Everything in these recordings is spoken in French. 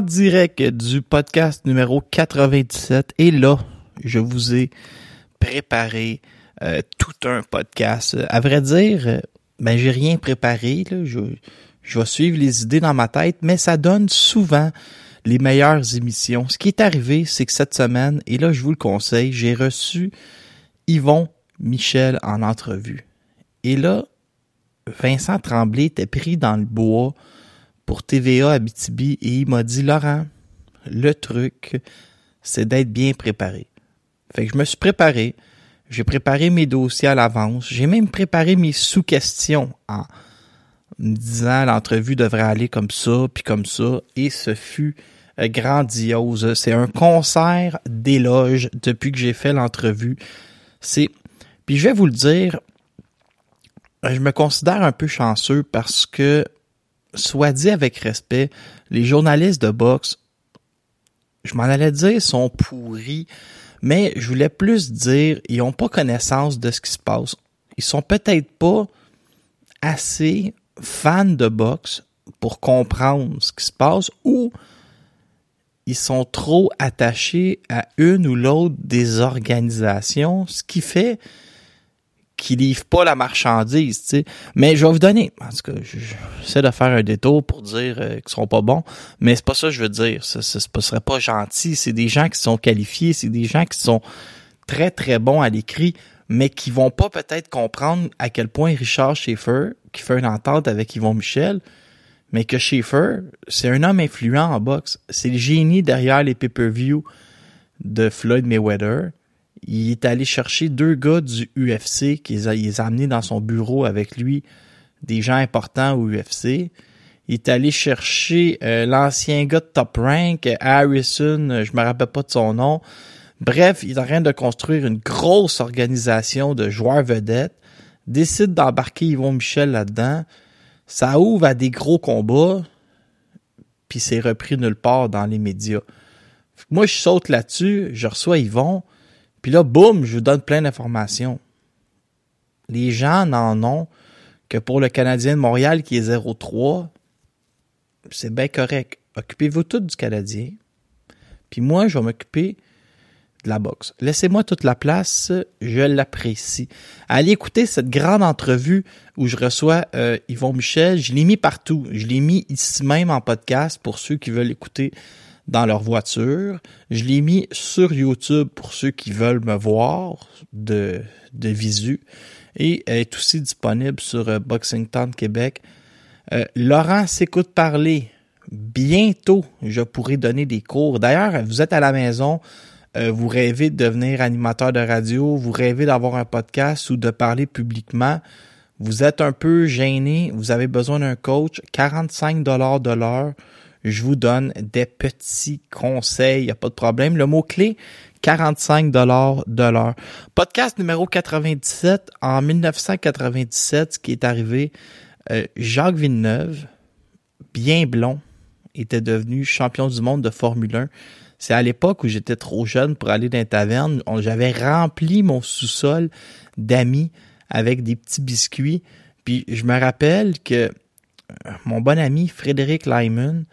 Direct du podcast numéro 97. Et là, je vous ai préparé euh, tout un podcast. À vrai dire, euh, ben j'ai rien préparé. Je, je vais suivre les idées dans ma tête, mais ça donne souvent les meilleures émissions. Ce qui est arrivé, c'est que cette semaine, et là je vous le conseille, j'ai reçu Yvon Michel en entrevue. Et là, Vincent Tremblay était pris dans le bois pour TVA Abitibi et il m'a dit Laurent, le truc, c'est d'être bien préparé. Fait que je me suis préparé, j'ai préparé mes dossiers à l'avance, j'ai même préparé mes sous-questions en me disant l'entrevue devrait aller comme ça, puis comme ça, et ce fut euh, grandiose. C'est un concert d'éloges depuis que j'ai fait l'entrevue. C'est, puis je vais vous le dire, je me considère un peu chanceux parce que soit dit avec respect, les journalistes de boxe, je m'en allais dire, sont pourris, mais je voulais plus dire, ils ont pas connaissance de ce qui se passe. Ils sont peut-être pas assez fans de boxe pour comprendre ce qui se passe ou ils sont trop attachés à une ou l'autre des organisations, ce qui fait qui livrent pas la marchandise, tu sais. Mais je vais vous donner, en tout cas, j'essaie de faire un détour pour dire euh, qu'ils sont pas bons, mais c'est pas ça que je veux dire. Ça, ça, ça serait pas gentil. C'est des gens qui sont qualifiés, c'est des gens qui sont très très bons à l'écrit, mais qui vont pas peut-être comprendre à quel point Richard Schaeffer, qui fait une entente avec Yvon Michel, mais que Schaeffer, c'est un homme influent en boxe. C'est le génie derrière les pay-per-view de Floyd Mayweather il est allé chercher deux gars du UFC qu'il a, il amenés dans son bureau avec lui, des gens importants au UFC. Il est allé chercher euh, l'ancien gars de Top Rank, Harrison, je me rappelle pas de son nom. Bref, il est en train de construire une grosse organisation de joueurs vedettes, décide d'embarquer Yvon Michel là-dedans. Ça ouvre à des gros combats, puis c'est repris nulle part dans les médias. Moi, je saute là-dessus, je reçois Yvon, puis là, boum, je vous donne plein d'informations. Les gens n'en ont que pour le Canadien de Montréal qui est 0-3. C'est bien correct. Occupez-vous tout du Canadien. Puis moi, je vais m'occuper de la boxe. Laissez-moi toute la place, je l'apprécie. Allez écouter cette grande entrevue où je reçois euh, Yvon Michel. Je l'ai mis partout. Je l'ai mis ici même en podcast pour ceux qui veulent écouter dans leur voiture. Je l'ai mis sur YouTube pour ceux qui veulent me voir de, de visu et est aussi disponible sur euh, Boxing Town Québec. Euh, Laurent s'écoute parler. Bientôt, je pourrai donner des cours. D'ailleurs, vous êtes à la maison, euh, vous rêvez de devenir animateur de radio, vous rêvez d'avoir un podcast ou de parler publiquement. Vous êtes un peu gêné, vous avez besoin d'un coach, 45 dollars de l'heure je vous donne des petits conseils, il n'y a pas de problème. Le mot-clé, 45 dollars de l'heure. Podcast numéro 97, en 1997, ce qui est arrivé, euh, Jacques Villeneuve, bien blond, était devenu champion du monde de Formule 1. C'est à l'époque où j'étais trop jeune pour aller dans les tavernes. J'avais rempli mon sous-sol d'amis avec des petits biscuits. Puis je me rappelle que euh, mon bon ami Frédéric Lyman,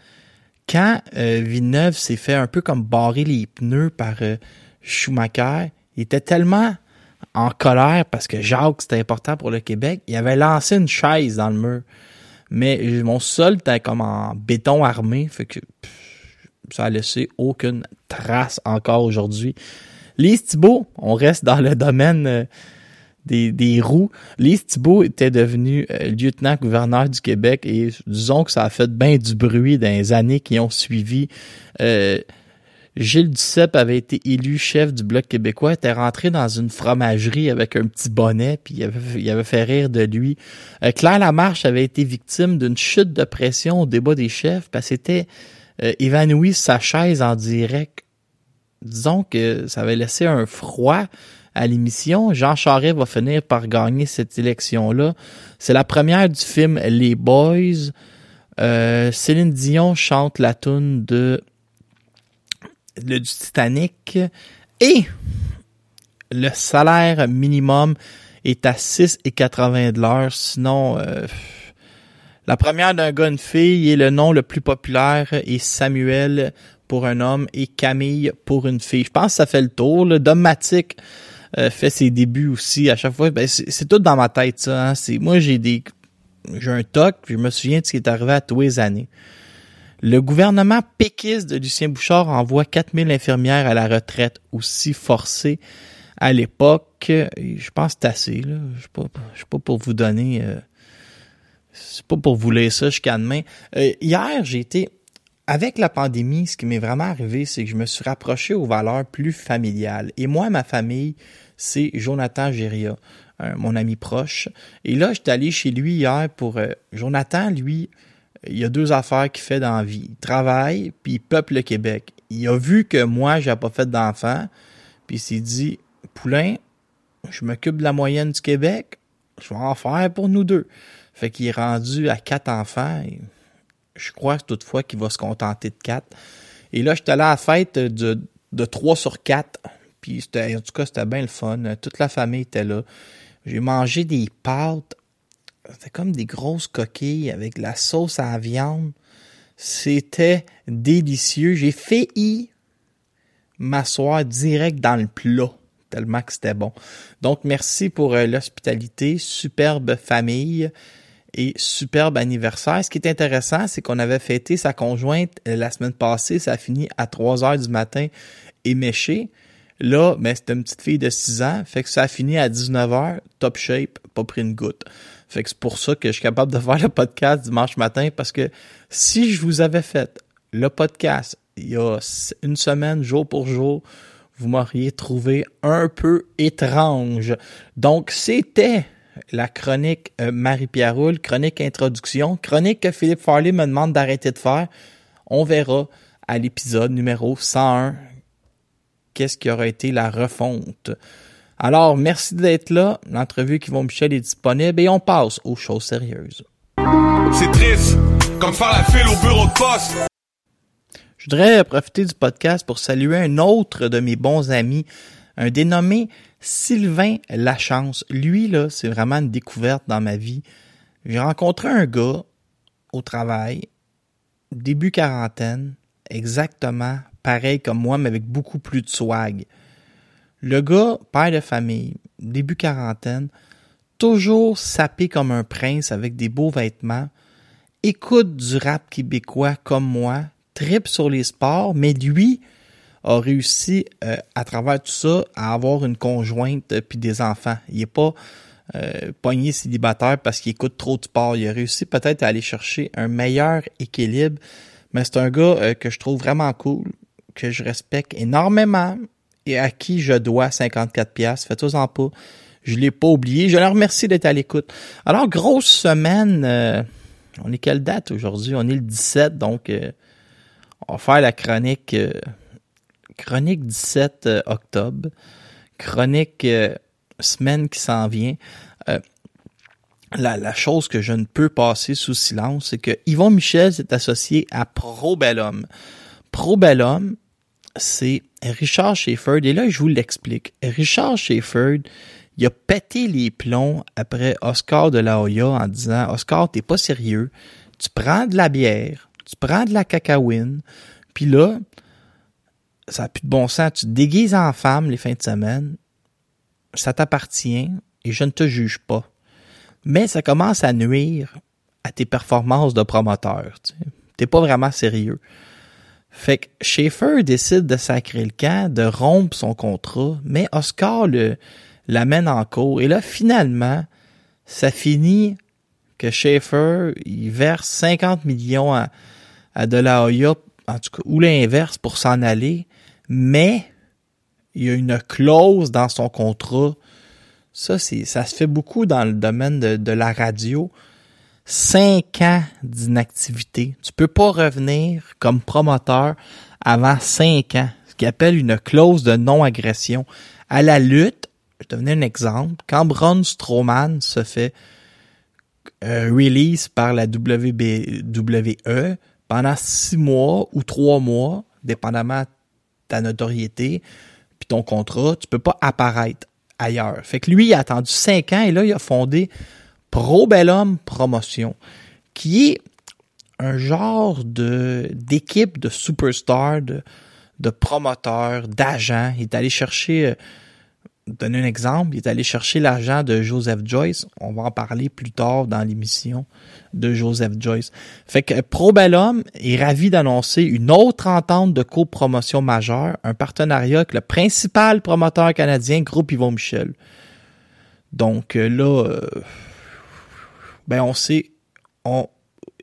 quand euh, Villeneuve s'est fait un peu comme barrer les pneus par euh, Schumacher, il était tellement en colère parce que Jacques, c'était important pour le Québec, il avait lancé une chaise dans le mur. Mais mon sol était comme en béton armé, fait que ça a laissé aucune trace encore aujourd'hui. Lise Thibault, on reste dans le domaine euh, des, des roues. Lise Thibault était devenu euh, lieutenant-gouverneur du Québec et disons que ça a fait bien du bruit dans les années qui ont suivi. Euh, Gilles Duceppe avait été élu chef du Bloc québécois, était rentré dans une fromagerie avec un petit bonnet, puis il avait, fait rire de lui. Euh, Claire Lamarche avait été victime d'une chute de pression au débat des chefs, parce qu'elle s'était euh, sa chaise en direct. Disons que ça avait laissé un froid à l'émission. Jean Charest va finir par gagner cette élection-là. C'est la première du film Les Boys. Euh, Céline Dion chante la tune de le du Titanic et le salaire minimum est à 6,80 de. Sinon, euh, la première d'un gars, une fille et le nom le plus populaire est Samuel pour un homme et Camille pour une fille. Je pense que ça fait le tour. Le Domatic euh, fait ses débuts aussi à chaque fois. Ben, c'est tout dans ma tête ça. hein. C'est moi j'ai des j'ai un toc. puis Je me souviens de ce qui est arrivé à tous les années. Le gouvernement péquiste de Lucien Bouchard envoie 4000 infirmières à la retraite, aussi forcées à l'époque. Je pense que c'est assez. Là. Je ne suis suis pas pour vous donner... Euh, c'est pas pour vous lire ça jusqu'à demain. Euh, hier, j'ai été... Avec la pandémie, ce qui m'est vraiment arrivé, c'est que je me suis rapproché aux valeurs plus familiales. Et moi, ma famille, c'est Jonathan Géria, mon ami proche. Et là, j'étais allé chez lui hier pour... euh, Jonathan, lui, il y a deux affaires qu'il fait dans la vie. Il travaille, puis il peuple le Québec. Il a vu que moi, j'ai pas fait d'enfant, puis il s'est dit, Poulain, je m'occupe de la moyenne du Québec, je vais en faire pour nous deux. Fait qu'il est rendu à quatre enfants. Je crois toutefois qu'il va se contenter de quatre. Et là, j'étais allé à la fête de, de 3 sur 4. Puis en tout cas, c'était bien le fun. Toute la famille était là. J'ai mangé des pâtes. C'était comme des grosses coquilles avec de la sauce à la viande. C'était délicieux. J'ai failli m'asseoir direct dans le plat, tellement que c'était bon. Donc, merci pour euh, l'hospitalité. Superbe famille et superbe anniversaire. Ce qui est intéressant, c'est qu'on avait fêté sa conjointe euh, la semaine passée. Ça a fini à 3 heures du matin éméché. Là, ben, c'était une petite fille de 6 ans. Fait que ça a fini à 19 heures, top shape, pas pris une goutte. Fait que c'est pour ça que je suis capable de faire le podcast dimanche matin parce que si je vous avais fait le podcast il y a une semaine, jour pour jour, vous m'auriez trouvé un peu étrange. Donc, c'était la chronique euh, Marie-Pierre Roule, chronique introduction, chronique que Philippe Farley me demande d'arrêter de faire. On verra à l'épisode numéro 101 qu'est-ce qui aura été la refonte. Alors, merci d'être là. L'entrevue qui va Michel est disponible et on passe aux choses sérieuses. C'est triste, comme faire la file au bureau de poste. Je voudrais profiter du podcast pour saluer un autre de mes bons amis, un dénommé Sylvain Lachance. Lui, là, c'est vraiment une découverte dans ma vie. J'ai rencontré un gars au travail, début quarantaine, exactement pareil comme moi, mais avec beaucoup plus de swag. Le gars, père de famille, début quarantaine, toujours sapé comme un prince avec des beaux vêtements, écoute du rap québécois comme moi, tripe sur les sports, mais lui a réussi euh, à travers tout ça à avoir une conjointe euh, puis des enfants. Il est pas euh, pogné célibataire parce qu'il écoute trop de sport. Il a réussi peut-être à aller chercher un meilleur équilibre, mais c'est un gars euh, que je trouve vraiment cool, que je respecte énormément et à qui je dois 54 pièces. Faites-en pas. Je l'ai pas oublié. Je le remercie d'être à l'écoute. Alors, grosse semaine. on est quelle date aujourd'hui? On est le 17, donc on va faire la chronique chronique 17 euh, octobre. Chronique euh, semaine qui s'en vient. Euh, la, chose que je ne peux passer sous silence, c'est que Yvon Michel s'est associé à Probellum. Probellum, c'est Richard Schaefford. Et là, je vous l'explique. Richard Schaefford, il a pété les plombs après Oscar de la Hoya en disant Oscar, t'es pas sérieux. Tu prends de la bière, tu prends de la cacahuine, puis là, ça n'a plus de bon sens. Tu te déguises en femme les fins de semaine, ça t'appartient et je ne te juge pas. Mais ça commence à nuire à tes performances de promoteur. Tu n'es pas vraiment sérieux. Fait que Schaefer décide de sacrer le camp, de rompre son contrat, mais Oscar le, l'amène en cours. Et là, finalement, ça finit que Schaefer, il verse 50 millions à, à De La en tout cas, ou l'inverse pour s'en aller, mais il y a une clause dans son contrat. Ça, ça se fait beaucoup dans le domaine de, la radio. Cinq ans d'inactivité. Tu peux pas revenir comme promoteur avant cinq ans. Ce qu'il appelle une clause de non-agression. À la lutte, je te donner un exemple. Quand Braun Strowman se fait euh, release par la WWE pendant six mois ou trois mois, dépendamment ta notoriété, puis ton contrat, tu peux pas apparaître ailleurs. Fait que lui, il a attendu cinq ans et là, il a fondé Pro Bellum Promotion, qui est un genre d'équipe de superstars, de, de promoteurs, d'agents. Il est allé chercher, euh, donner un exemple, il est allé chercher l'argent de Joseph Joyce. On va en parler plus tard dans l'émission de Joseph Joyce. Fait que Pro Bellum est ravi d'annoncer une autre entente de copromotion majeure, un partenariat avec le principal promoteur canadien, Groupe Yvon Michel. Donc euh, là, euh, ben on sait, on,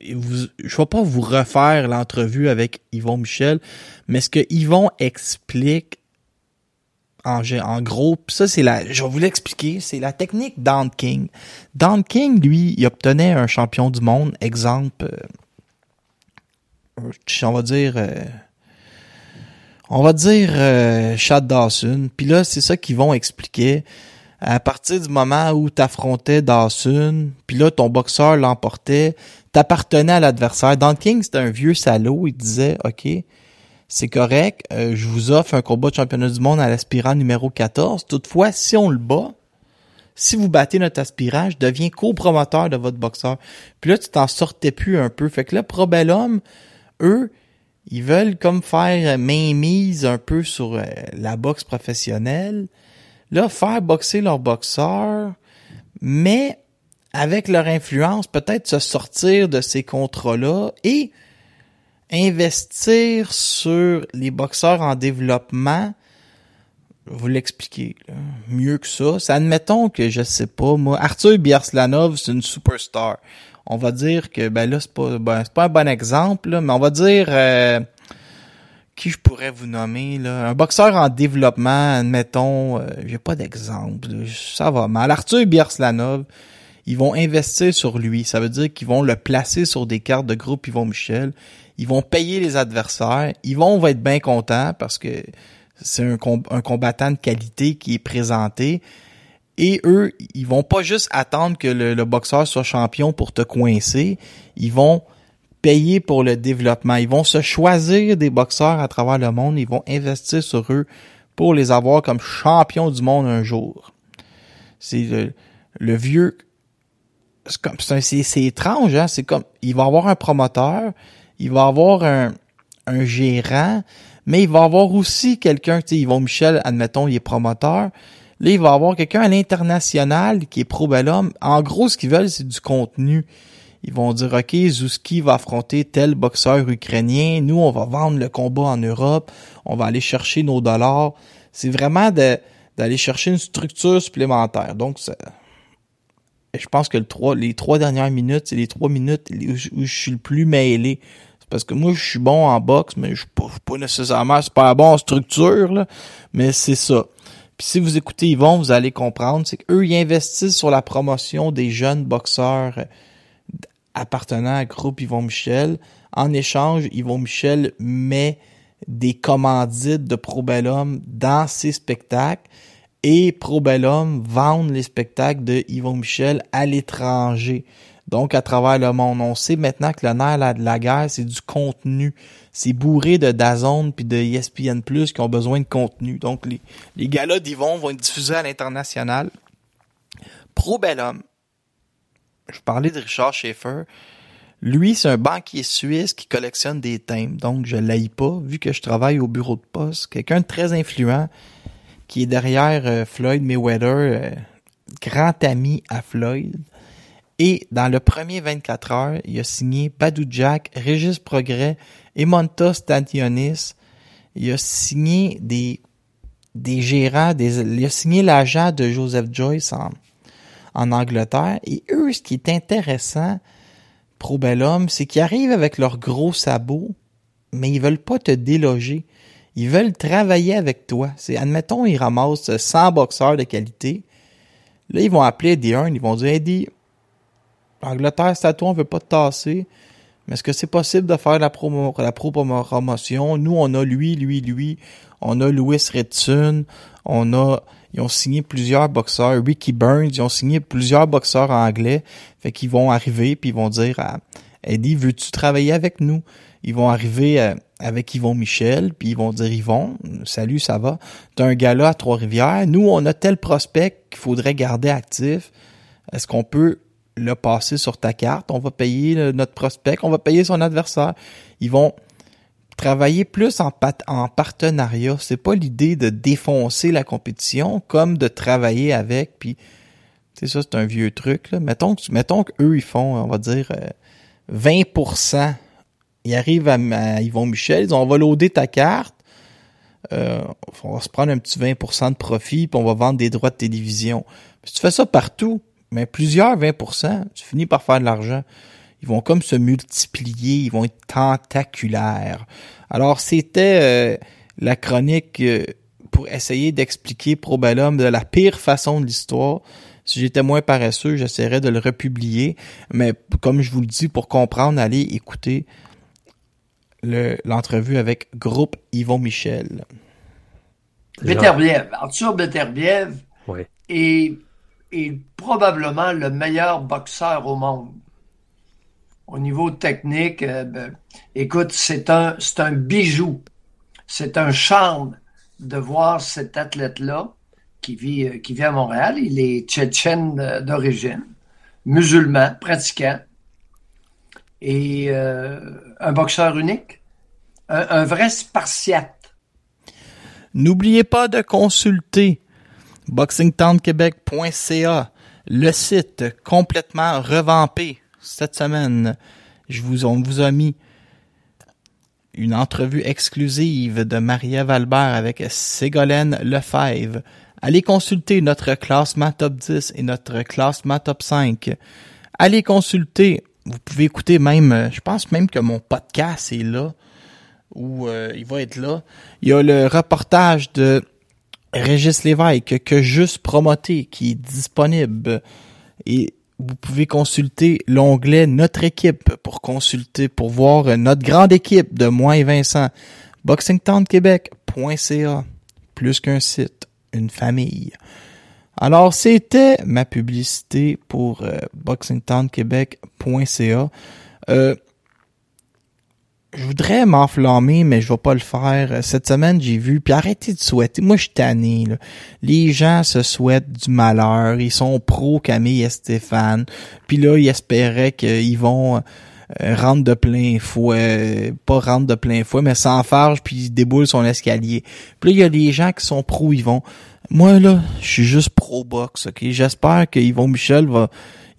je vais pas vous refaire l'entrevue avec Yvon Michel, mais ce que Yvon explique en, gros, pis ça c'est la, je vais vous l'expliquer, c'est la technique Don King. Don King, lui, il obtenait un champion du monde, exemple, euh, on va dire, euh, on va dire euh, Chad Dawson. Puis là, c'est ça qu'ils vont expliquer. À partir du moment où t'affrontais Dawson, puis là ton boxeur l'emportait, t'appartenais à l'adversaire. Don King, c'était un vieux salaud. Il disait, ok, c'est correct, euh, je vous offre un combat de championnat du monde à l'aspirant numéro 14. Toutefois, si on le bat, si vous battez notre aspirant, je deviens copromoteur de votre boxeur. Puis là, tu t'en sortais plus un peu. Fait que là, Probellum, eux, ils veulent comme faire mainmise un peu sur euh, la boxe professionnelle. Là, faire boxer leurs boxeurs, mais avec leur influence, peut-être se sortir de ces contrats-là et investir sur les boxeurs en développement. Je vais vous l'expliquer mieux que ça. C'est admettons que je sais pas moi, Arthur Biarslanov, c'est une superstar. On va dire que ben là c'est pas ben, pas un bon exemple là, mais on va dire euh, qui je pourrais vous nommer là, un boxeur en développement, admettons, euh, j'ai pas d'exemple, ça va mal. Arthur Biarslanov, ils vont investir sur lui. Ça veut dire qu'ils vont le placer sur des cartes de groupe Yvon Michel. Ils vont payer les adversaires. Yvon va être bien content parce que c'est un, un combattant de qualité qui est présenté. Et eux, ils vont pas juste attendre que le, le boxeur soit champion pour te coincer. Ils vont payer pour le développement. Ils vont se choisir des boxeurs à travers le monde. Ils vont investir sur eux pour les avoir comme champions du monde un jour. C'est le, le vieux c'est étrange hein c'est comme il va avoir un promoteur il va avoir un un gérant mais il va avoir aussi quelqu'un tu sais Yvon Michel admettons il est promoteur. Là il va avoir quelqu'un à l'international qui est pro bellum en gros ce qu'ils veulent c'est du contenu. Ils vont dire ok Zouski va affronter tel boxeur ukrainien. Nous on va vendre le combat en Europe. On va aller chercher nos dollars. C'est vraiment d'aller chercher une structure supplémentaire. Donc je pense que les trois dernières minutes, c'est les trois minutes où je suis le plus mêlé. Parce que moi, je suis bon en boxe, mais je suis pas, pas nécessairement super bon en structure, là. Mais c'est ça. Puis si vous écoutez Yvon, vous allez comprendre, c'est qu'eux, ils investissent sur la promotion des jeunes boxeurs euh, appartenant à groupe Yvon Michel. En échange, Yvon Michel met des commandites de Probellum dans ses spectacles et Probellum vendent les spectacles de Yvon Michel à l'étranger. Donc, à travers le monde, on sait maintenant que le nerf de la guerre, c'est du contenu. C'est bourré de DAZN puis de ESPN+, qui ont besoin de contenu. Donc, les, les galas d'Yvon vont être diffusés à l'international. Probellum, je parlais de Richard Schaeffer. Lui, c'est un banquier suisse qui collectionne des thèmes. Donc, je l'haïs pas, vu que je travaille au bureau de poste. Quelqu'un de très influent qui est derrière euh, Floyd Mayweather, euh, grand ami à Floyd. Et dans le premier 24 heures, il a signé Badou Jack, Régis Progrès, Emonta Stantionis. Il a signé des, des gérants, des, il a signé l'agent de Joseph Joyce en, en Angleterre. Et eux, ce qui est intéressant, Pro Bellum, c'est qu'ils arrivent avec leurs gros sabots, mais ils veulent pas te déloger. Ils veulent travailler avec toi. C'est, admettons, ils ramassent 100 boxeurs de qualité. Là, ils vont appeler Eddie Hearn, ils vont dire, Eddie, Angleterre, c'est à toi, on veut pas te tasser. Mais est-ce que c'est possible de faire la, promo, la promotion? Nous, on a lui, lui, lui. On a Louis Ritson. On a, ils ont signé plusieurs boxeurs. Ricky Burns, ils ont signé plusieurs boxeurs anglais. Fait qu'ils vont arriver puis ils vont dire à Eddie, veux-tu travailler avec nous? Ils vont arriver euh, avec Yvon Michel, puis ils vont dire Yvon, salut, ça va? T'as un gars là à Trois-Rivières. Nous, on a tel prospect qu'il faudrait garder actif. Est-ce qu'on peut le passer sur ta carte? On va payer notre prospect, on va payer son adversaire. Ils vont travailler plus en, pat- en partenariat. C'est pas l'idée de défoncer la compétition, comme de travailler avec, puis c'est ça, c'est un vieux truc. Là. Mettons, que- mettons qu'eux, ils font, on va dire, euh, 20%. Ils arrivent à, à Yvon Michel, ils disent, on va loader ta carte, euh, on va se prendre un petit 20% de profit, puis on va vendre des droits de télévision. Si tu fais ça partout, mais plusieurs 20%, tu finis par faire de l'argent. Ils vont comme se multiplier, ils vont être tentaculaires. Alors, c'était euh, la chronique euh, pour essayer d'expliquer Probellum de la pire façon de l'histoire. Si j'étais moins paresseux, j'essaierais de le republier. Mais comme je vous le dis, pour comprendre, allez écouter le- l'entrevue avec Groupe Yvon Michel. Beterbiev, Arthur Beterbiev Oui. est, est probablement le meilleur boxeur au monde. Au niveau technique, euh, ben, écoute, c'est un, un bijou. C'est un charme de voir cet athlète-là qui vit, euh, qui vit à Montréal. Il est tchétchène euh, d'origine, musulman, pratiquant, et un boxeur unique, un, un vrai spartiate. N'oubliez pas de consulter boxingtownquebec.ca, le site complètement revampé cette semaine. Je vous, on vous a mis une entrevue exclusive de Maria Valbert avec Ségolène Lefebvre. Allez consulter notre classement top 10 et notre classement top 5. Allez consulter, vous pouvez écouter même, je pense même que mon podcast est là où euh, il va être là. Il y a le reportage de Régis Lévesque que juste promoté qui est disponible et vous pouvez consulter l'onglet Notre équipe pour consulter, pour voir notre grande équipe de moi et Vincent. BoxingTownQuébec.ca Plus qu'un site, une famille. Alors, c'était ma publicité pour euh, BoxingTownQuébec.ca. Euh, je voudrais m'enflammer, mais je vais pas le faire. Euh, Cette semaine, j'ai vu, puis arrêtez de souhaiter. Moi, je suis tanné, là. Les gens se souhaitent du malheur. Ils sont pro Camille et Stéphane. Puis là, ils espéraient qu'ils vont euh, rentrer de plein fouet. Pas rentrer de plein fouet, mais sans farge, puis ils déboulent son escalier. Puis là, il y a des gens qui sont pro Yvon. Moi, là, je suis juste pro-box, OK? J'espère que Yvon Michel va...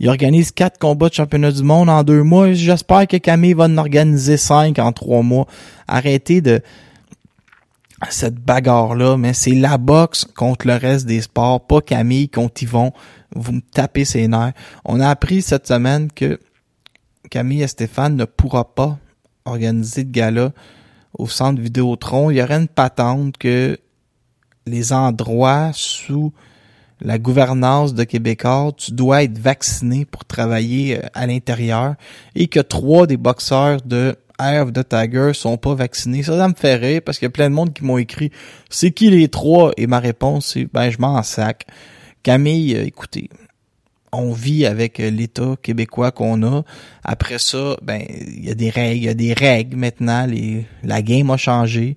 Il organise quatre combats de championnat du monde en deux mois. J'espère que Camille va en organiser cinq en trois mois. Arrêtez de cette bagarre-là, mais c'est la boxe contre le reste des sports, pas Camille contre Yvon. Vous me tapez ses nerfs. On a appris cette semaine que Camille et Stéphane ne pourra pas organiser de gala au centre Vidéotron. Il y aurait une patente que les endroits sous la gouvernance de Québécois, tu dois être vacciné pour travailler euh, à l'intérieur et que trois des boxeurs de Air of the Tiger sont pas vaccinés. Ça, ça me fait rire parce qu'il y a plein de monde qui m'ont écrit c'est qui les trois et ma réponse c'est ben je m'en sac. Camille, euh, écoutez, on vit avec euh, l'État québécois qu'on a. Après ça, ben il y a des règles, il y a des règles maintenant. La game a changé.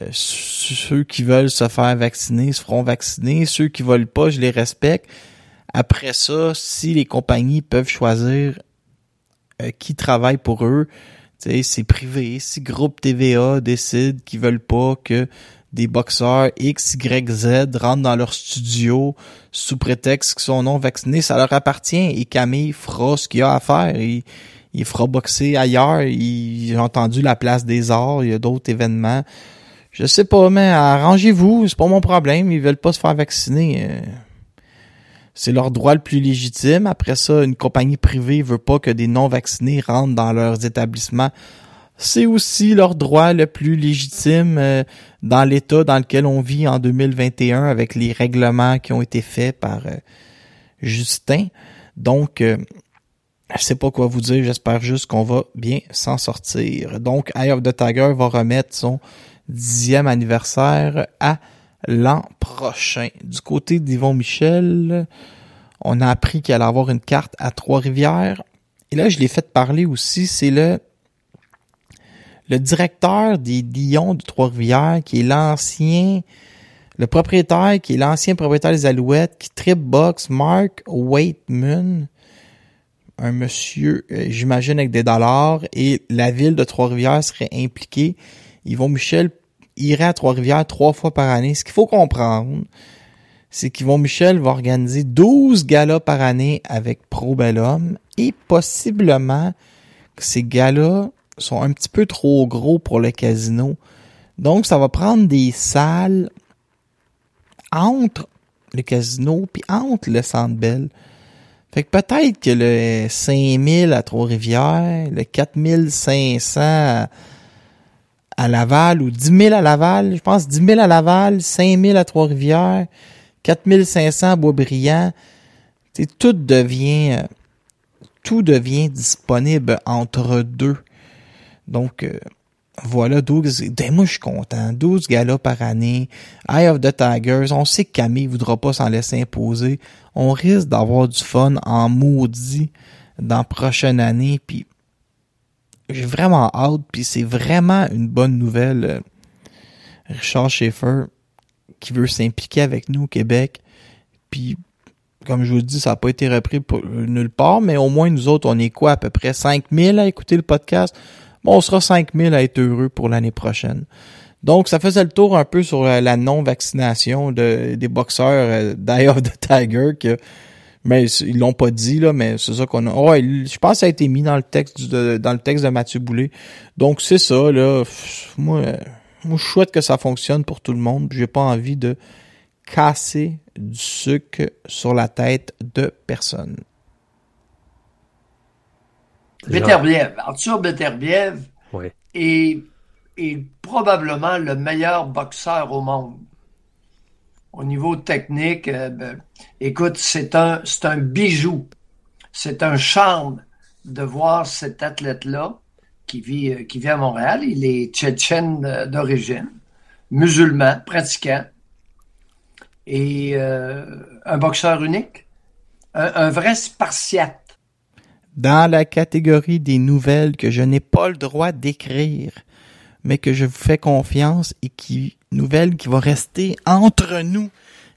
Euh, ceux qui veulent se faire vacciner se feront vacciner. Ceux qui veulent pas, je les respecte. Après ça, si les compagnies peuvent choisir euh, qui travaille pour eux, tu sais, c'est privé. Si Groupe TVA décide qu'ils veulent pas que des boxeurs X, Y, Z rentrent dans leur studio sous prétexte qu'ils sont non vaccinés, ça leur appartient et Camille fera ce qu'il a à faire. Il, il fera boxer ailleurs. Il, j'ai entendu la place des arts, il y a d'autres événements. Je sais pas, mais arrangez-vous, c'est pas mon problème. Ils veulent pas se faire vacciner. Euh, C'est leur droit le plus légitime. Après ça, une compagnie privée veut pas que des non-vaccinés rentrent dans leurs établissements. C'est aussi leur droit le plus légitime euh, dans l'état dans lequel on vit en 2021 avec les règlements qui ont été faits par euh, Justin. Donc, je sais pas quoi vous dire, j'espère juste qu'on va bien s'en sortir. Donc, Eye of the Tiger va remettre son dixième anniversaire à l'an prochain. Du côté d'Yvon Michel, on a appris qu'il allait avoir une carte à Trois-Rivières. Et là, je l'ai fait parler aussi, c'est le le directeur des Lions de Trois-Rivières, qui est l'ancien, le propriétaire, qui est l'ancien propriétaire des Alouettes, qui trip box, Mark Waitman, un monsieur, euh, j'imagine, avec des dollars, et la ville de Trois-Rivières serait impliquée. Yvon Michel irait à Trois-Rivières trois fois par année. Ce qu'il faut comprendre, c'est qu'Yvon Michel va organiser 12 galas par année avec Pro Bellum et possiblement que ces galas sont un petit peu trop gros pour le casino. Donc, ça va prendre des salles entre le casino puis entre le Centre Bell. Fait que peut-être que le 5000 à Trois-Rivières, le 4500 à, à Laval ou 10 000 à Laval, je pense 10 000 à Laval, 5 000 à Trois-Rivières, 4500 à Boisbriand, tout devient euh, tout devient disponible entre deux. Donc euh, voilà 12 ben, moi je suis content, 12 galas par année, Eye of the Tigers, on sait que Camille voudra pas s'en laisser imposer. On risque d'avoir du fun en maudit dans la prochaine année puis j'ai vraiment hâte puis c'est vraiment une bonne nouvelle euh, Richard Schaeffer qui veut s'impliquer avec nous au Québec. Puis, comme je vous dis, ça n'a pas été repris pour, nulle part, mais au moins nous autres, on est quoi, à peu près 5000 à écouter le podcast? Bon, on sera 5000 à être heureux pour l'année prochaine. Donc, ça faisait le tour un peu sur euh, la non-vaccination de, des boxeurs euh, d'Eye of the Tiger, que, mais ils l'ont pas dit, là, mais c'est ça qu'on a. Oh, il- je pense que ça a été mis dans le texte du- de, dans le texte de Mathieu Boulay. Donc, c'est ça, là. Moi, moi, je souhaite que ça fonctionne pour tout le monde. J'ai pas envie de casser du sucre sur la tête de personne. Beterbiev, Arthur Beterbiev Oui. est, est probablement le meilleur boxeur au monde. Au niveau technique, euh, ben, écoute, c'est un, bijou. C'est un charme de voir cet athlète-là qui vit, euh, à Montréal. Il est tchétchène euh, d'origine, musulman, pratiquant, et un boxeur unique, un, un vrai spartiate. Dans la catégorie des nouvelles que je n'ai pas le droit d'écrire, mais que je vous fais confiance et qui, nouvelles qui va rester entre nous,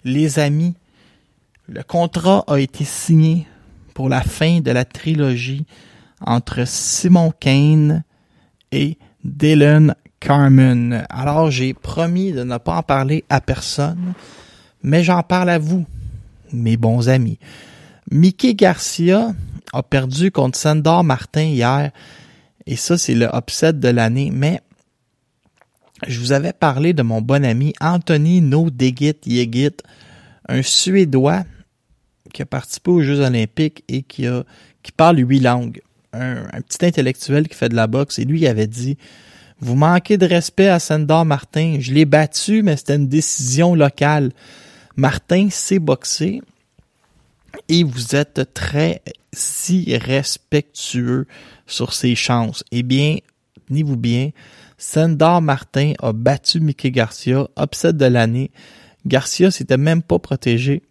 les amis. Le contrat a été signé pour la fin de la trilogie entre Simon Kane et Dylan Carmen. Alors j'ai promis de ne pas en parler à personne, mais j'en parle à vous, mes bons amis. Mickey Garcia a perdu contre Sandor Martin hier, et ça c'est le upset de l'année, mais je vous avais parlé de mon bon ami Anthony No Digit Yegit, un Suédois qui a participé aux Jeux Olympiques et qui a qui parle huit langues. Un, petit intellectuel qui fait de la boxe et lui il avait dit Vous manquez de respect à Sandor Martin. Je l'ai battu, mais c'était une décision locale. Martin sait boxer et vous êtes très si respectueux sur ses chances. Eh bien, tenez-vous bien, Sandor Martin a battu Mickey Garcia, upset de l'année. Garcia s'était même pas protégé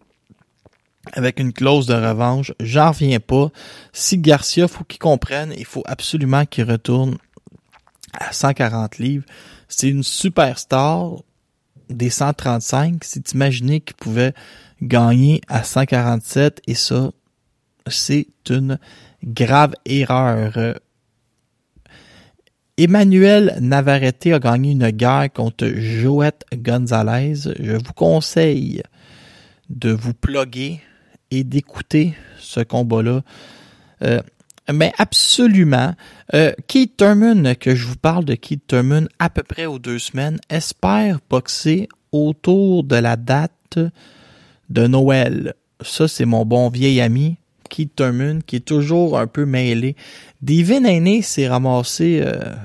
avec une clause de revanche. J'en reviens pas. Si Garcia, faut qu'il comprenne, il faut absolument qu'il retourne à 140 livres. C'est une superstar des 135. Si t'imaginais qu'il pouvait gagner à 147 et ça, c'est une grave erreur. Emmanuel Navarrete a gagné une guerre contre Joette Gonzalez. Je vous conseille de vous plugger et d'écouter ce combat-là. Euh, mais absolument. Euh, Keith Thurman, que je vous parle de Keith Thurman à peu près aux deux semaines, espère boxer autour de la date de Noël. Ça, c'est mon bon vieil ami, Qui est toujours un peu mêlé. Devin Haney s'est ramassé euh,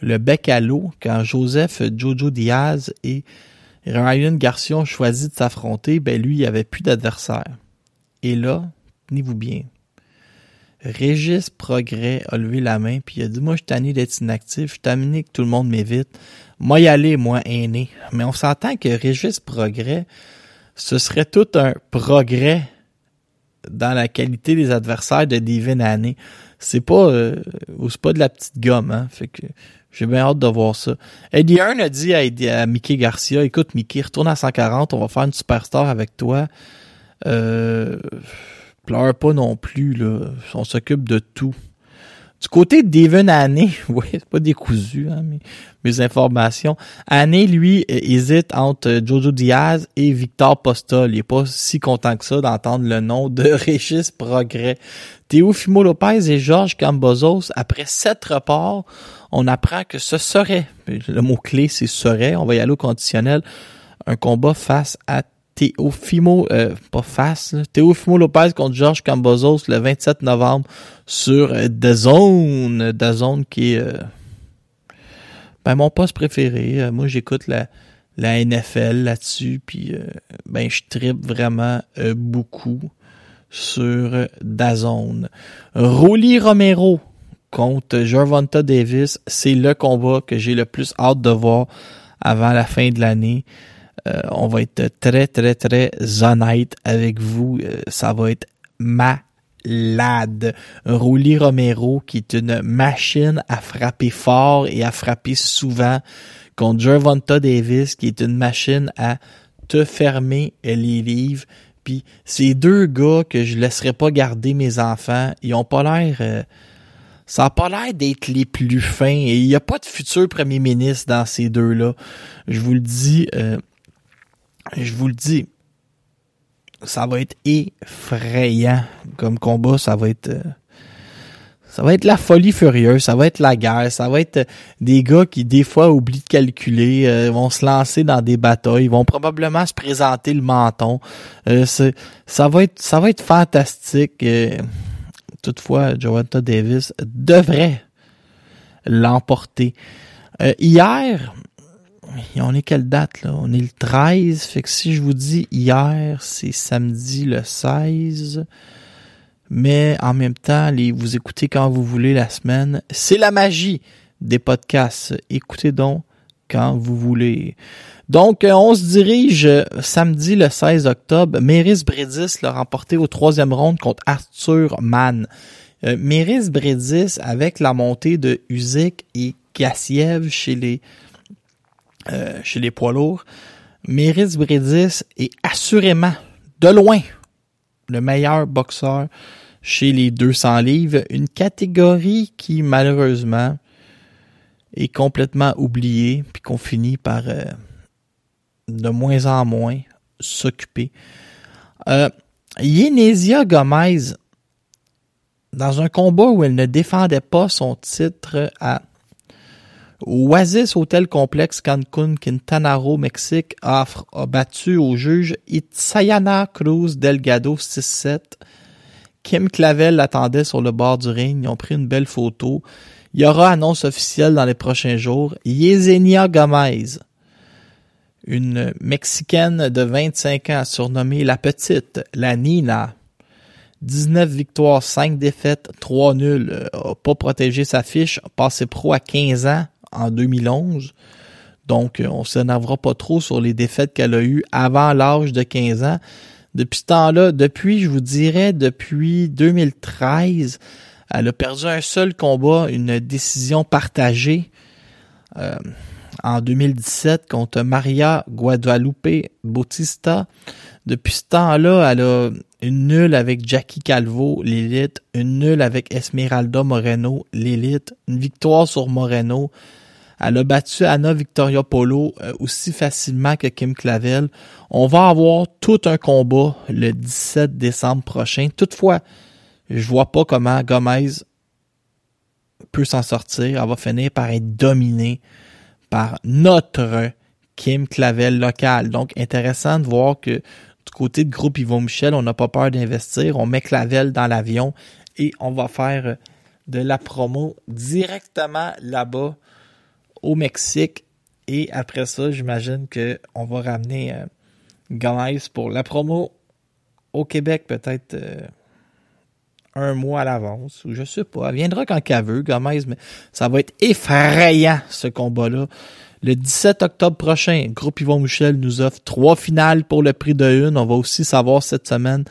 le bec à l'eau quand Joseph Jojo Diaz et Ryan Garcia ont choisi de s'affronter. Ben lui, il n'y avait plus d'adversaire. Et là, tenez-vous bien. Régis Progrès a levé la main puis il a dit Moi, je suis d'être inactif, je suis que tout le monde m'évite. Moi, y aller, moi, aîné. Mais on s'entend que Régis Progrès, ce serait tout un progrès dans la qualité des adversaires de Devin Haney. C'est pas euh, c'est pas de la petite gomme, hein. Fait que j'ai bien hâte de voir ça. Eddie Hearn a dit à, à Mickey Garcia, écoute Mickey, retourne à 140, on va faire une superstar avec toi. Euh, pleure pas non plus, là. On s'occupe de tout. Du côté de Devin Haney, oui, c'est pas décousu, hein, mes, mes informations. Haney, lui, hésite entre Jojo Diaz et Victor Postol. Il est pas si content que ça d'entendre le nom de Régis Progrès. Théophimo Lopez et Georges Cambozos, après sept reports, on apprend que ce serait, le mot-clé c'est serait, on va y aller au conditionnel, un combat face à Teofimo, euh, pas face, là, Teofimo Lopez contre Georges Cambozos le 27 novembre sur euh, The Zone. Qui est euh, ben, mon poste préféré. Euh, moi, j'écoute la, NFL là-dessus, puis ben je tripe vraiment beaucoup sur Dazone. Rolly Romero contre Gervonta Davis, c'est le combat que j'ai le plus hâte de voir avant la fin de l'année. Euh, on va être très, très, très honnête avec vous. Euh, ça va être malade. Rolly Romero, qui est une machine à frapper fort et à frapper souvent, contre Gervonta Davis, qui est une machine à te fermer les livres. Puis ces deux gars que je laisserai pas garder mes enfants, ils ont pas l'air... euh, ça a pas l'air d'être les plus fins et il n'y a pas de futur premier ministre dans ces deux-là. Je vous le dis, je vous le dis, ça va être effrayant comme combat, ça va être euh, ça va être la folie furieuse, ça va être la guerre, ça va être euh, des gars qui des fois oublient de calculer, euh, vont se lancer dans des batailles, vont probablement se présenter le menton. Ça va être ça va être fantastique. toutefois, Joanta Davis devrait l'emporter. Hier, on est quelle date là? On est le 13. Fait que si je vous dis hier, c'est samedi le 16. Mais en même temps, les, vous écoutez quand vous voulez la semaine. C'est la magie des podcasts. Écoutez donc quand vous voulez. Donc, euh, on se dirige samedi le 16 octobre. Méris Bredis l'a remporté au troisième round contre Arthur Mann. Euh, Méris Bredis, avec la montée de Usyk et Gassiev chez les euh, chez les poids lourds, Méris Bredis est assurément, de loin, le meilleur boxeur chez les 200 livres, une catégorie qui malheureusement est complètement oubliée, puis qu'on finit par euh, de moins en moins s'occuper. Euh, Yenesia Gomez, dans un combat où elle ne défendait pas son titre à Oasis Hotel Complexe Cancun, Quintana Mexique, aff- a battu au juge Itzayana Cruz Delgado 6-7. Kim Clavel l'attendait sur le bord du ring. Ils ont pris une belle photo. Il y aura annonce officielle dans les prochains jours. Yesenia Gomez, une Mexicaine de 25 ans surnommée La Petite, la Nina. 19 victoires, 5 défaites, 3 nuls. Euh, a pas protégé sa fiche. Passé pro à 15 ans en 2011. Donc, euh, on s'énervera pas trop sur les défaites qu'elle a eues avant l'âge de 15 ans. Depuis ce temps-là, depuis, je vous dirais, depuis 2013, elle a perdu un seul combat, une décision partagée euh, en 2017 contre Maria Guadalupe Bautista. Depuis ce temps-là, elle a une nulle avec Jackie Calvo, l'élite, une nulle avec Esmeralda Moreno, l'élite, une victoire sur Moreno. Elle a battu Anna Victoria Polo euh, aussi facilement que Kim Clavel. On va avoir tout un combat le 17 décembre prochain. Toutefois, je vois pas comment Gomez peut s'en sortir. Elle va finir par être dominée par notre Kim Clavel local. Donc, intéressant de voir que côté de groupe Yvon Michel, on n'a pas peur d'investir. On met Clavel dans l'avion et on va faire de la promo directement là-bas au Mexique. Et après ça, j'imagine qu'on va ramener euh, pour la promo au Québec, peut-être euh, un mois à l'avance, ou je sais pas. Elle viendra quand qu'elle veut, Gomez, mais ça va être effrayant, ce combat-là. Le 17 octobre prochain, Groupe Yvon Michel nous offre trois finales pour le prix de une. On va aussi savoir cette semaine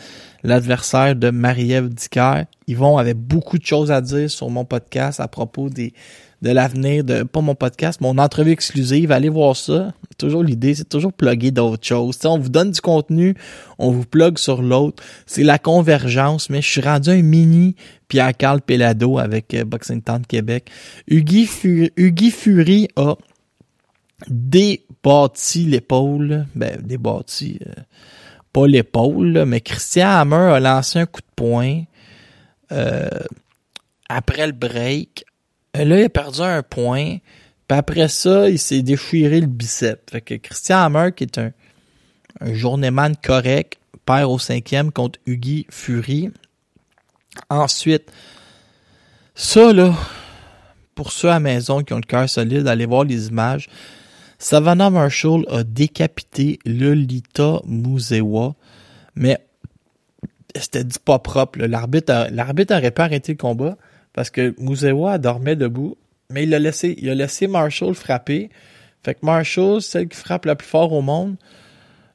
l'adversaire de Marie-Ève Dicker. Yvon avait beaucoup de choses à dire sur mon podcast à propos des de l'avenir de pas mon podcast, mon entrevue exclusive. Allez voir ça. Toujours l'idée, c'est toujours plugger d'autres choses. on vous donne du contenu, on vous plug sur l'autre. C'est la convergence, mais je suis rendu un mini Pierre-Carl Pelado avec euh, Boxing Town Québec. Huggy, Fury a débâti l'épaule. Ben, débâti, euh, pas l'épaule, mais Christian Hammer a lancé un coup de poing euh, après le break euh, là, il a perdu un point. Puis après ça, il s'est déchiré le bicep. Fait que Christian Hammer, qui est un, un correct, perd au cinquième contre Huggy Fury. Ensuite, ça là, pour ceux à maison qui ont le cœur solide, allez voir les images. Savannah Marshall a décapité Lolita Musewa, mais c'était dit pas propre. L'arbitre, l'arbitre aurait pas arrêté le combat parce que Musewa dormait debout, mais il a laissé, il a laissé Marshall frapper. Fait que Marshall, celle qui frappe la plus fort au monde,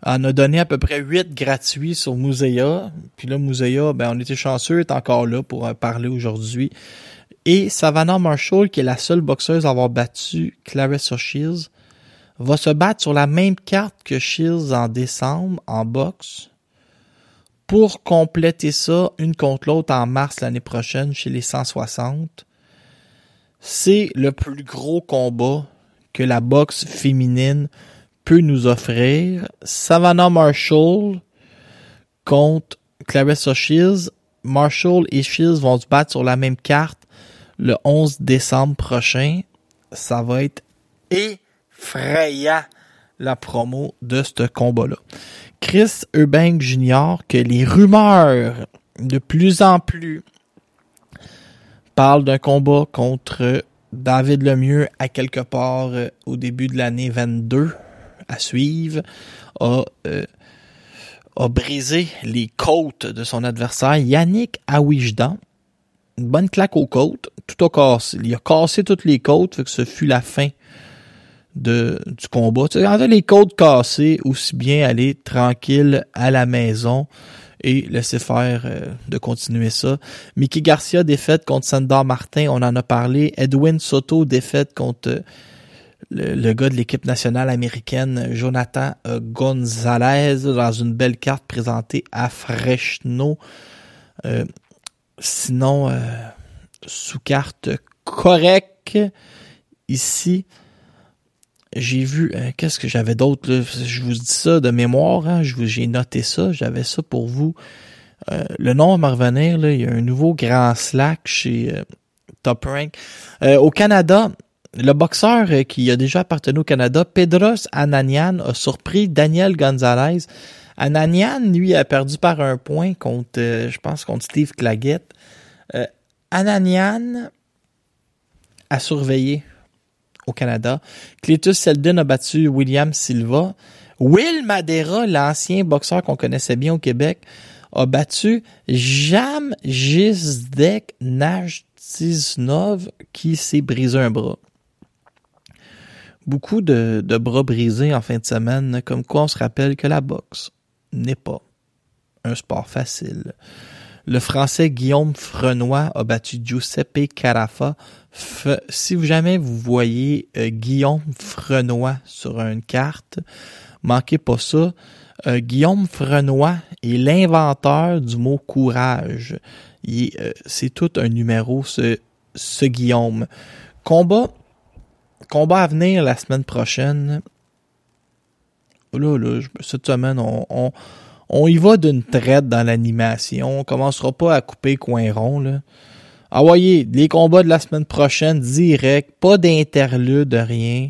en a donné à peu près 8 gratuits sur Musea. Puis là, Musea, ben, on était chanceux, est encore là pour parler aujourd'hui. Et Savannah Marshall, qui est la seule boxeuse à avoir battu Clarissa Shields, va se battre sur la même carte que Shields en décembre en boxe pour compléter ça une contre l'autre en mars l'année prochaine chez les 160. C'est le plus gros combat que la boxe féminine peut nous offrir. Savannah Marshall contre Clarissa Shields. Marshall et Shields vont se battre sur la même carte le 11 décembre prochain. Ça va être effrayant la promo de ce combat-là. Chris Eubank Jr. que les rumeurs de plus en plus parlent d'un combat contre David Lemieux à quelque part euh, au début de l'année 22 à suivre a, euh, a brisé les côtes de son adversaire Yannick Awijdan. Une bonne claque aux côtes, tout a cassé. Il a cassé toutes les côtes, que ce fut la fin de, du combat. Tu sais, les côtes cassées, aussi bien aller tranquille à la maison et laisser faire euh, de continuer ça. Mickey Garcia défaite contre Sandor Martin, on en a parlé. Edwin Soto défaite contre euh, le, gars de l'équipe nationale américaine, Jonathan euh, Gonzalez, dans une belle carte présentée à Freshno. sinon, sous carte correcte ici j'ai vu, euh, qu'est-ce que j'avais d'autre, je vous dis ça de mémoire, hein, je vous, j'ai noté ça, j'avais ça pour vous. Euh, le nom va revenir, là, il y a un nouveau grand slack chez euh, Top Rank. au Canada, le boxeur qui a déjà appartenu au Canada, Pedros Ananian, a surpris Daniel Gonzalez. Ananian, lui, a perdu par un point contre, je pense, contre Steve Claggett. Ananian a surveillé au Canada. Cletus Selden a battu William Silva. Will Madera, l'ancien boxeur qu'on connaissait bien au Québec, a battu Jam Gizdek Najtiznov qui s'est brisé un bras. Beaucoup de, de bras brisés en fin de semaine, comme quoi on se rappelle que la boxe n'est pas un sport facile. Le Français Guillaume Frenois a battu Giuseppe Carafa. Si jamais vous voyez euh, Guillaume Frenois sur une carte, manquez pas ça. Euh, Guillaume Frenois est l'inventeur du mot courage. Euh, C'est tout un numéro, ce, ce Guillaume. Combat, combat à venir la semaine prochaine. Là, là, cette semaine, on, on, on y va d'une traite dans l'animation. On commencera pas à couper coin rond, là. Ah voyez, les combats de la semaine prochaine, direct, pas d'interlude, rien.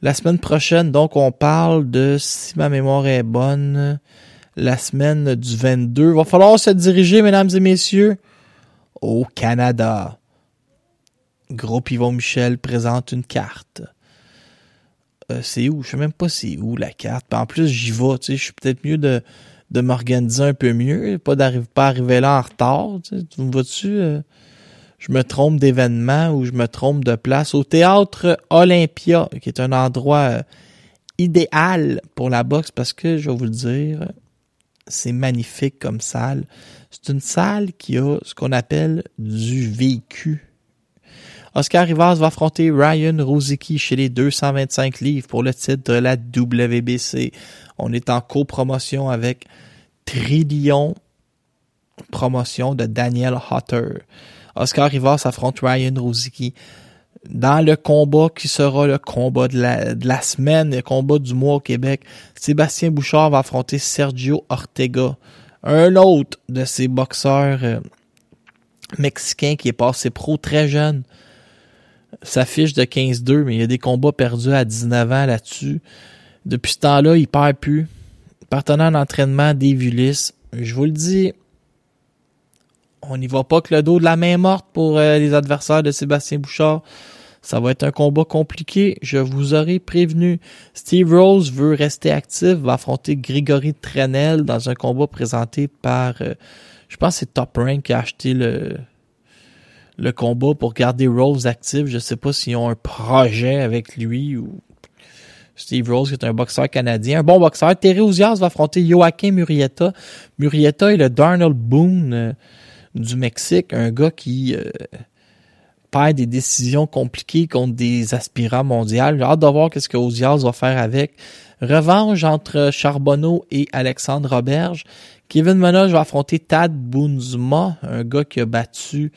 La semaine prochaine, donc, on parle de, si ma mémoire est bonne, la semaine du 22. Va falloir se diriger, mesdames et messieurs, au Canada. Groupe Yvon Michel présente une carte. Euh, c'est où? Je sais même pas c'est où la carte. En plus, j'y vais, tu sais, je suis peut-être mieux de, de m'organiser un peu mieux, pas d'arriver pas arriver là en retard. Tu me vois-tu? euh, je me trompe d'événement ou je me trompe de place. Au théâtre Olympia, qui est un endroit euh, idéal pour la boxe parce que, je vais vous le dire, c'est magnifique comme salle. C'est une salle qui a ce qu'on appelle du vécu. Oscar Rivas va affronter Ryan Rosicky chez les 225 livres pour le titre de la WBC. On est en copromotion avec Trillion promotion de Daniel Hutter. Oscar Rivas affronte Ryan Rosicky dans le combat qui sera le combat de la, de la semaine, le combat du mois au Québec. Sébastien Bouchard va affronter Sergio Ortega, un autre de ces boxeurs euh, mexicains qui est passé pro très jeune. Sa fiche de 15-2, mais il y a des combats perdus à 19 ans là-dessus. Depuis ce temps-là, il perd plus. Partenaire d'entraînement Dave Ulysse. Je vous le dis, on n'y va pas que le dos de la main morte pour euh, les adversaires de Sébastien Bouchard. Ça va être un combat compliqué, je vous aurai prévenu. Steve Rose veut rester actif, va affronter Grégory Trenel dans un combat présenté par, euh, je pense c'est Top Rank qui a acheté le, le combat pour garder Rose actif. Je sais pas s'ils ont un projet avec lui ou Steve Rose, qui est un boxeur canadien. Un bon boxeur. Terry Ouzias va affronter Joaquin Murrieta. Murrieta est le Darnell Boone euh, du Mexique, un gars qui euh, perd des décisions compliquées contre des aspirants mondiaux. J'ai hâte de voir qu'est-ce que Ouzias va faire avec. Revanche entre Charbonneau et Alexandre Roberge. Kevin Menoge va affronter Tad Boonzma, un gars qui a battu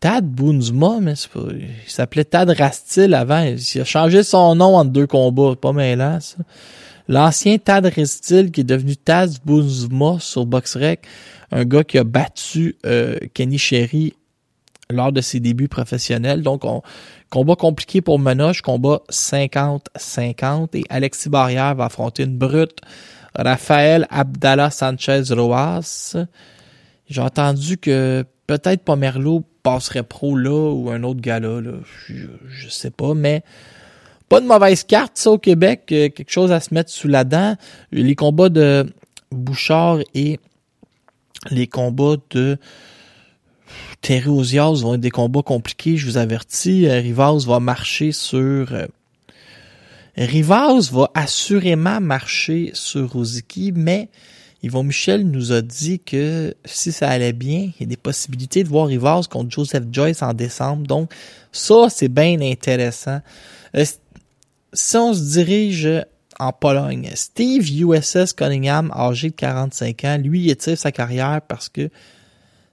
Tad Boonzma, mais c'est pas, il s'appelait Tad Rastil avant. Il a changé son nom entre deux combats. Pas mêlant, ça. L'ancien Tad Rastil qui est devenu Taz Boonzma sur BoxRec. Un gars qui a battu euh, Kenny Sherry lors de ses débuts professionnels. Donc, on, combat compliqué pour Menoche, combat 50-50. Et Alexis Barrière va affronter une brute. Raphaël Abdallah Sanchez Roas. J'ai entendu que peut-être Pomerleau passerait pro là ou un autre gars là. là. Je, je sais pas, mais pas de mauvaise carte, ça, au Québec. Euh, quelque chose à se mettre sous la dent. Les combats de Bouchard et les combats de Terry Ozias vont être des combats compliqués, je vous avertis. Euh, Rivas va marcher sur... euh, Rivas va assurément marcher sur Rosicky, mais Yvon Michel nous a dit que si ça allait bien, il y a des possibilités de voir Rivas contre Joseph Joyce en décembre. Donc, ça, c'est bien intéressant. Si on se dirige en Pologne, Steve USS Cunningham, âgé de 45 ans, lui, il étire sa carrière parce que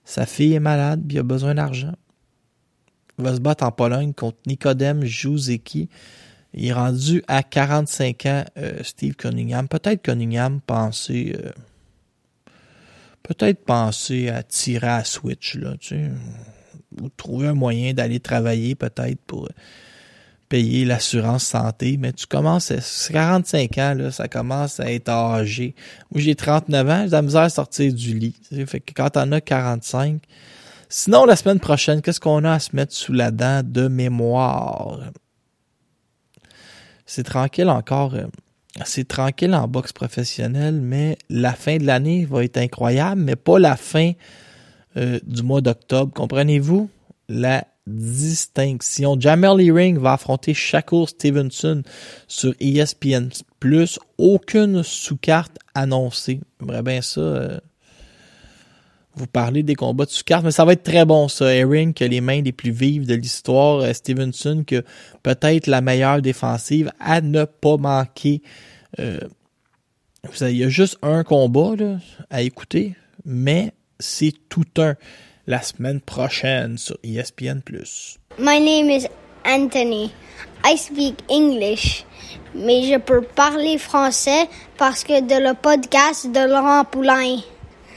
sa fille est malade, puis il a besoin d'argent. Il va se battre en Pologne contre Nikodem Juzeki. Il est rendu à 45 ans, euh, Steve Cunningham. Peut-être Cunningham penser, euh, peut-être penser à tirer à Switch, là, tu sais, ou trouver un moyen d'aller travailler peut-être pour payer l'assurance santé, mais tu commences à 45 ans, là, ça commence à être âgé. Moi, j'ai 39 ans, j'ai de la misère à sortir du lit. Fait que quand t'en as 45. Sinon, la semaine prochaine, qu'est-ce qu'on a à se mettre sous la dent de mémoire? C'est tranquille encore. euh, C'est tranquille en boxe professionnelle, mais la fin de l'année va être incroyable, mais pas la fin euh, du mois d'octobre. Comprenez-vous? La distinction. Jamel Ring va affronter Shakur Stevenson sur ESPN+. Aucune sous-carte annoncée. J'aimerais bien ça... euh, vous parler des combats de sous-carte, mais ça va être très bon ça. Herring qui a les mains les plus vives de l'histoire. Euh, Stevenson qui a peut-être la meilleure défensive à ne pas manquer. Euh, il y a juste un combat à écouter, mais c'est tout un la semaine prochaine sur ESPN+. My name is Anthony. I speak English, mais je peux parler français parce que de le podcast de Laurent Poulain.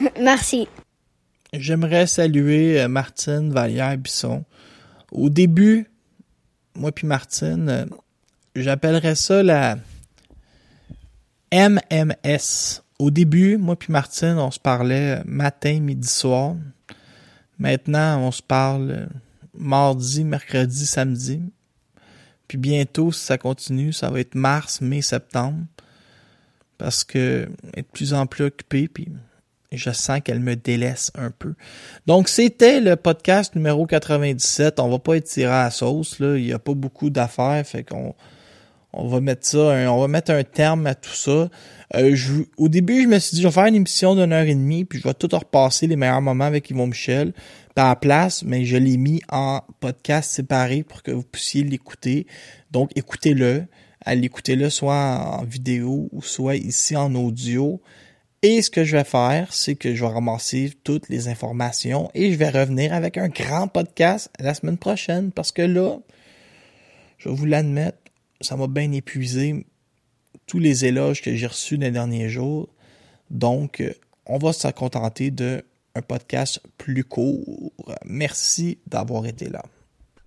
Merci. J'aimerais saluer euh, Martine Vallière-Bisson. Au début, moi puis Martine, euh, j'appellerais ça la MMS. Au début, moi puis Martine, on se parlait euh, matin, midi, soir. Maintenant, on se parle euh, mardi, mercredi, samedi. Puis bientôt, si ça continue, ça va être mars, mai, septembre. Parce que est de plus en plus occupée, puis je sens qu'elle me délaisse un peu. Donc, c'était le podcast numéro 97. On va pas être tiré à la sauce, là. Il y a pas beaucoup d'affaires, fait qu'on on va mettre ça, un- on va mettre un terme à tout ça. Euh, je, au début, je me suis dit, je vais faire une émission d'une heure et demie, puis je vais tout repasser les meilleurs moments avec Yvon Michel. La place, mais je l'ai mis en podcast séparé pour que vous puissiez l'écouter. Donc, écoutez-le. Allez écouter-le soit en vidéo ou soit ici en audio. Et ce que je vais faire, c'est que je vais ramasser toutes les informations et je vais revenir avec un grand podcast la semaine prochaine parce que là, je vais vous l'admettre, ça m'a bien épuisé tous les éloges que j'ai reçus les derniers jours. Donc, on va se contenter de un podcast plus court. Merci d'avoir été là.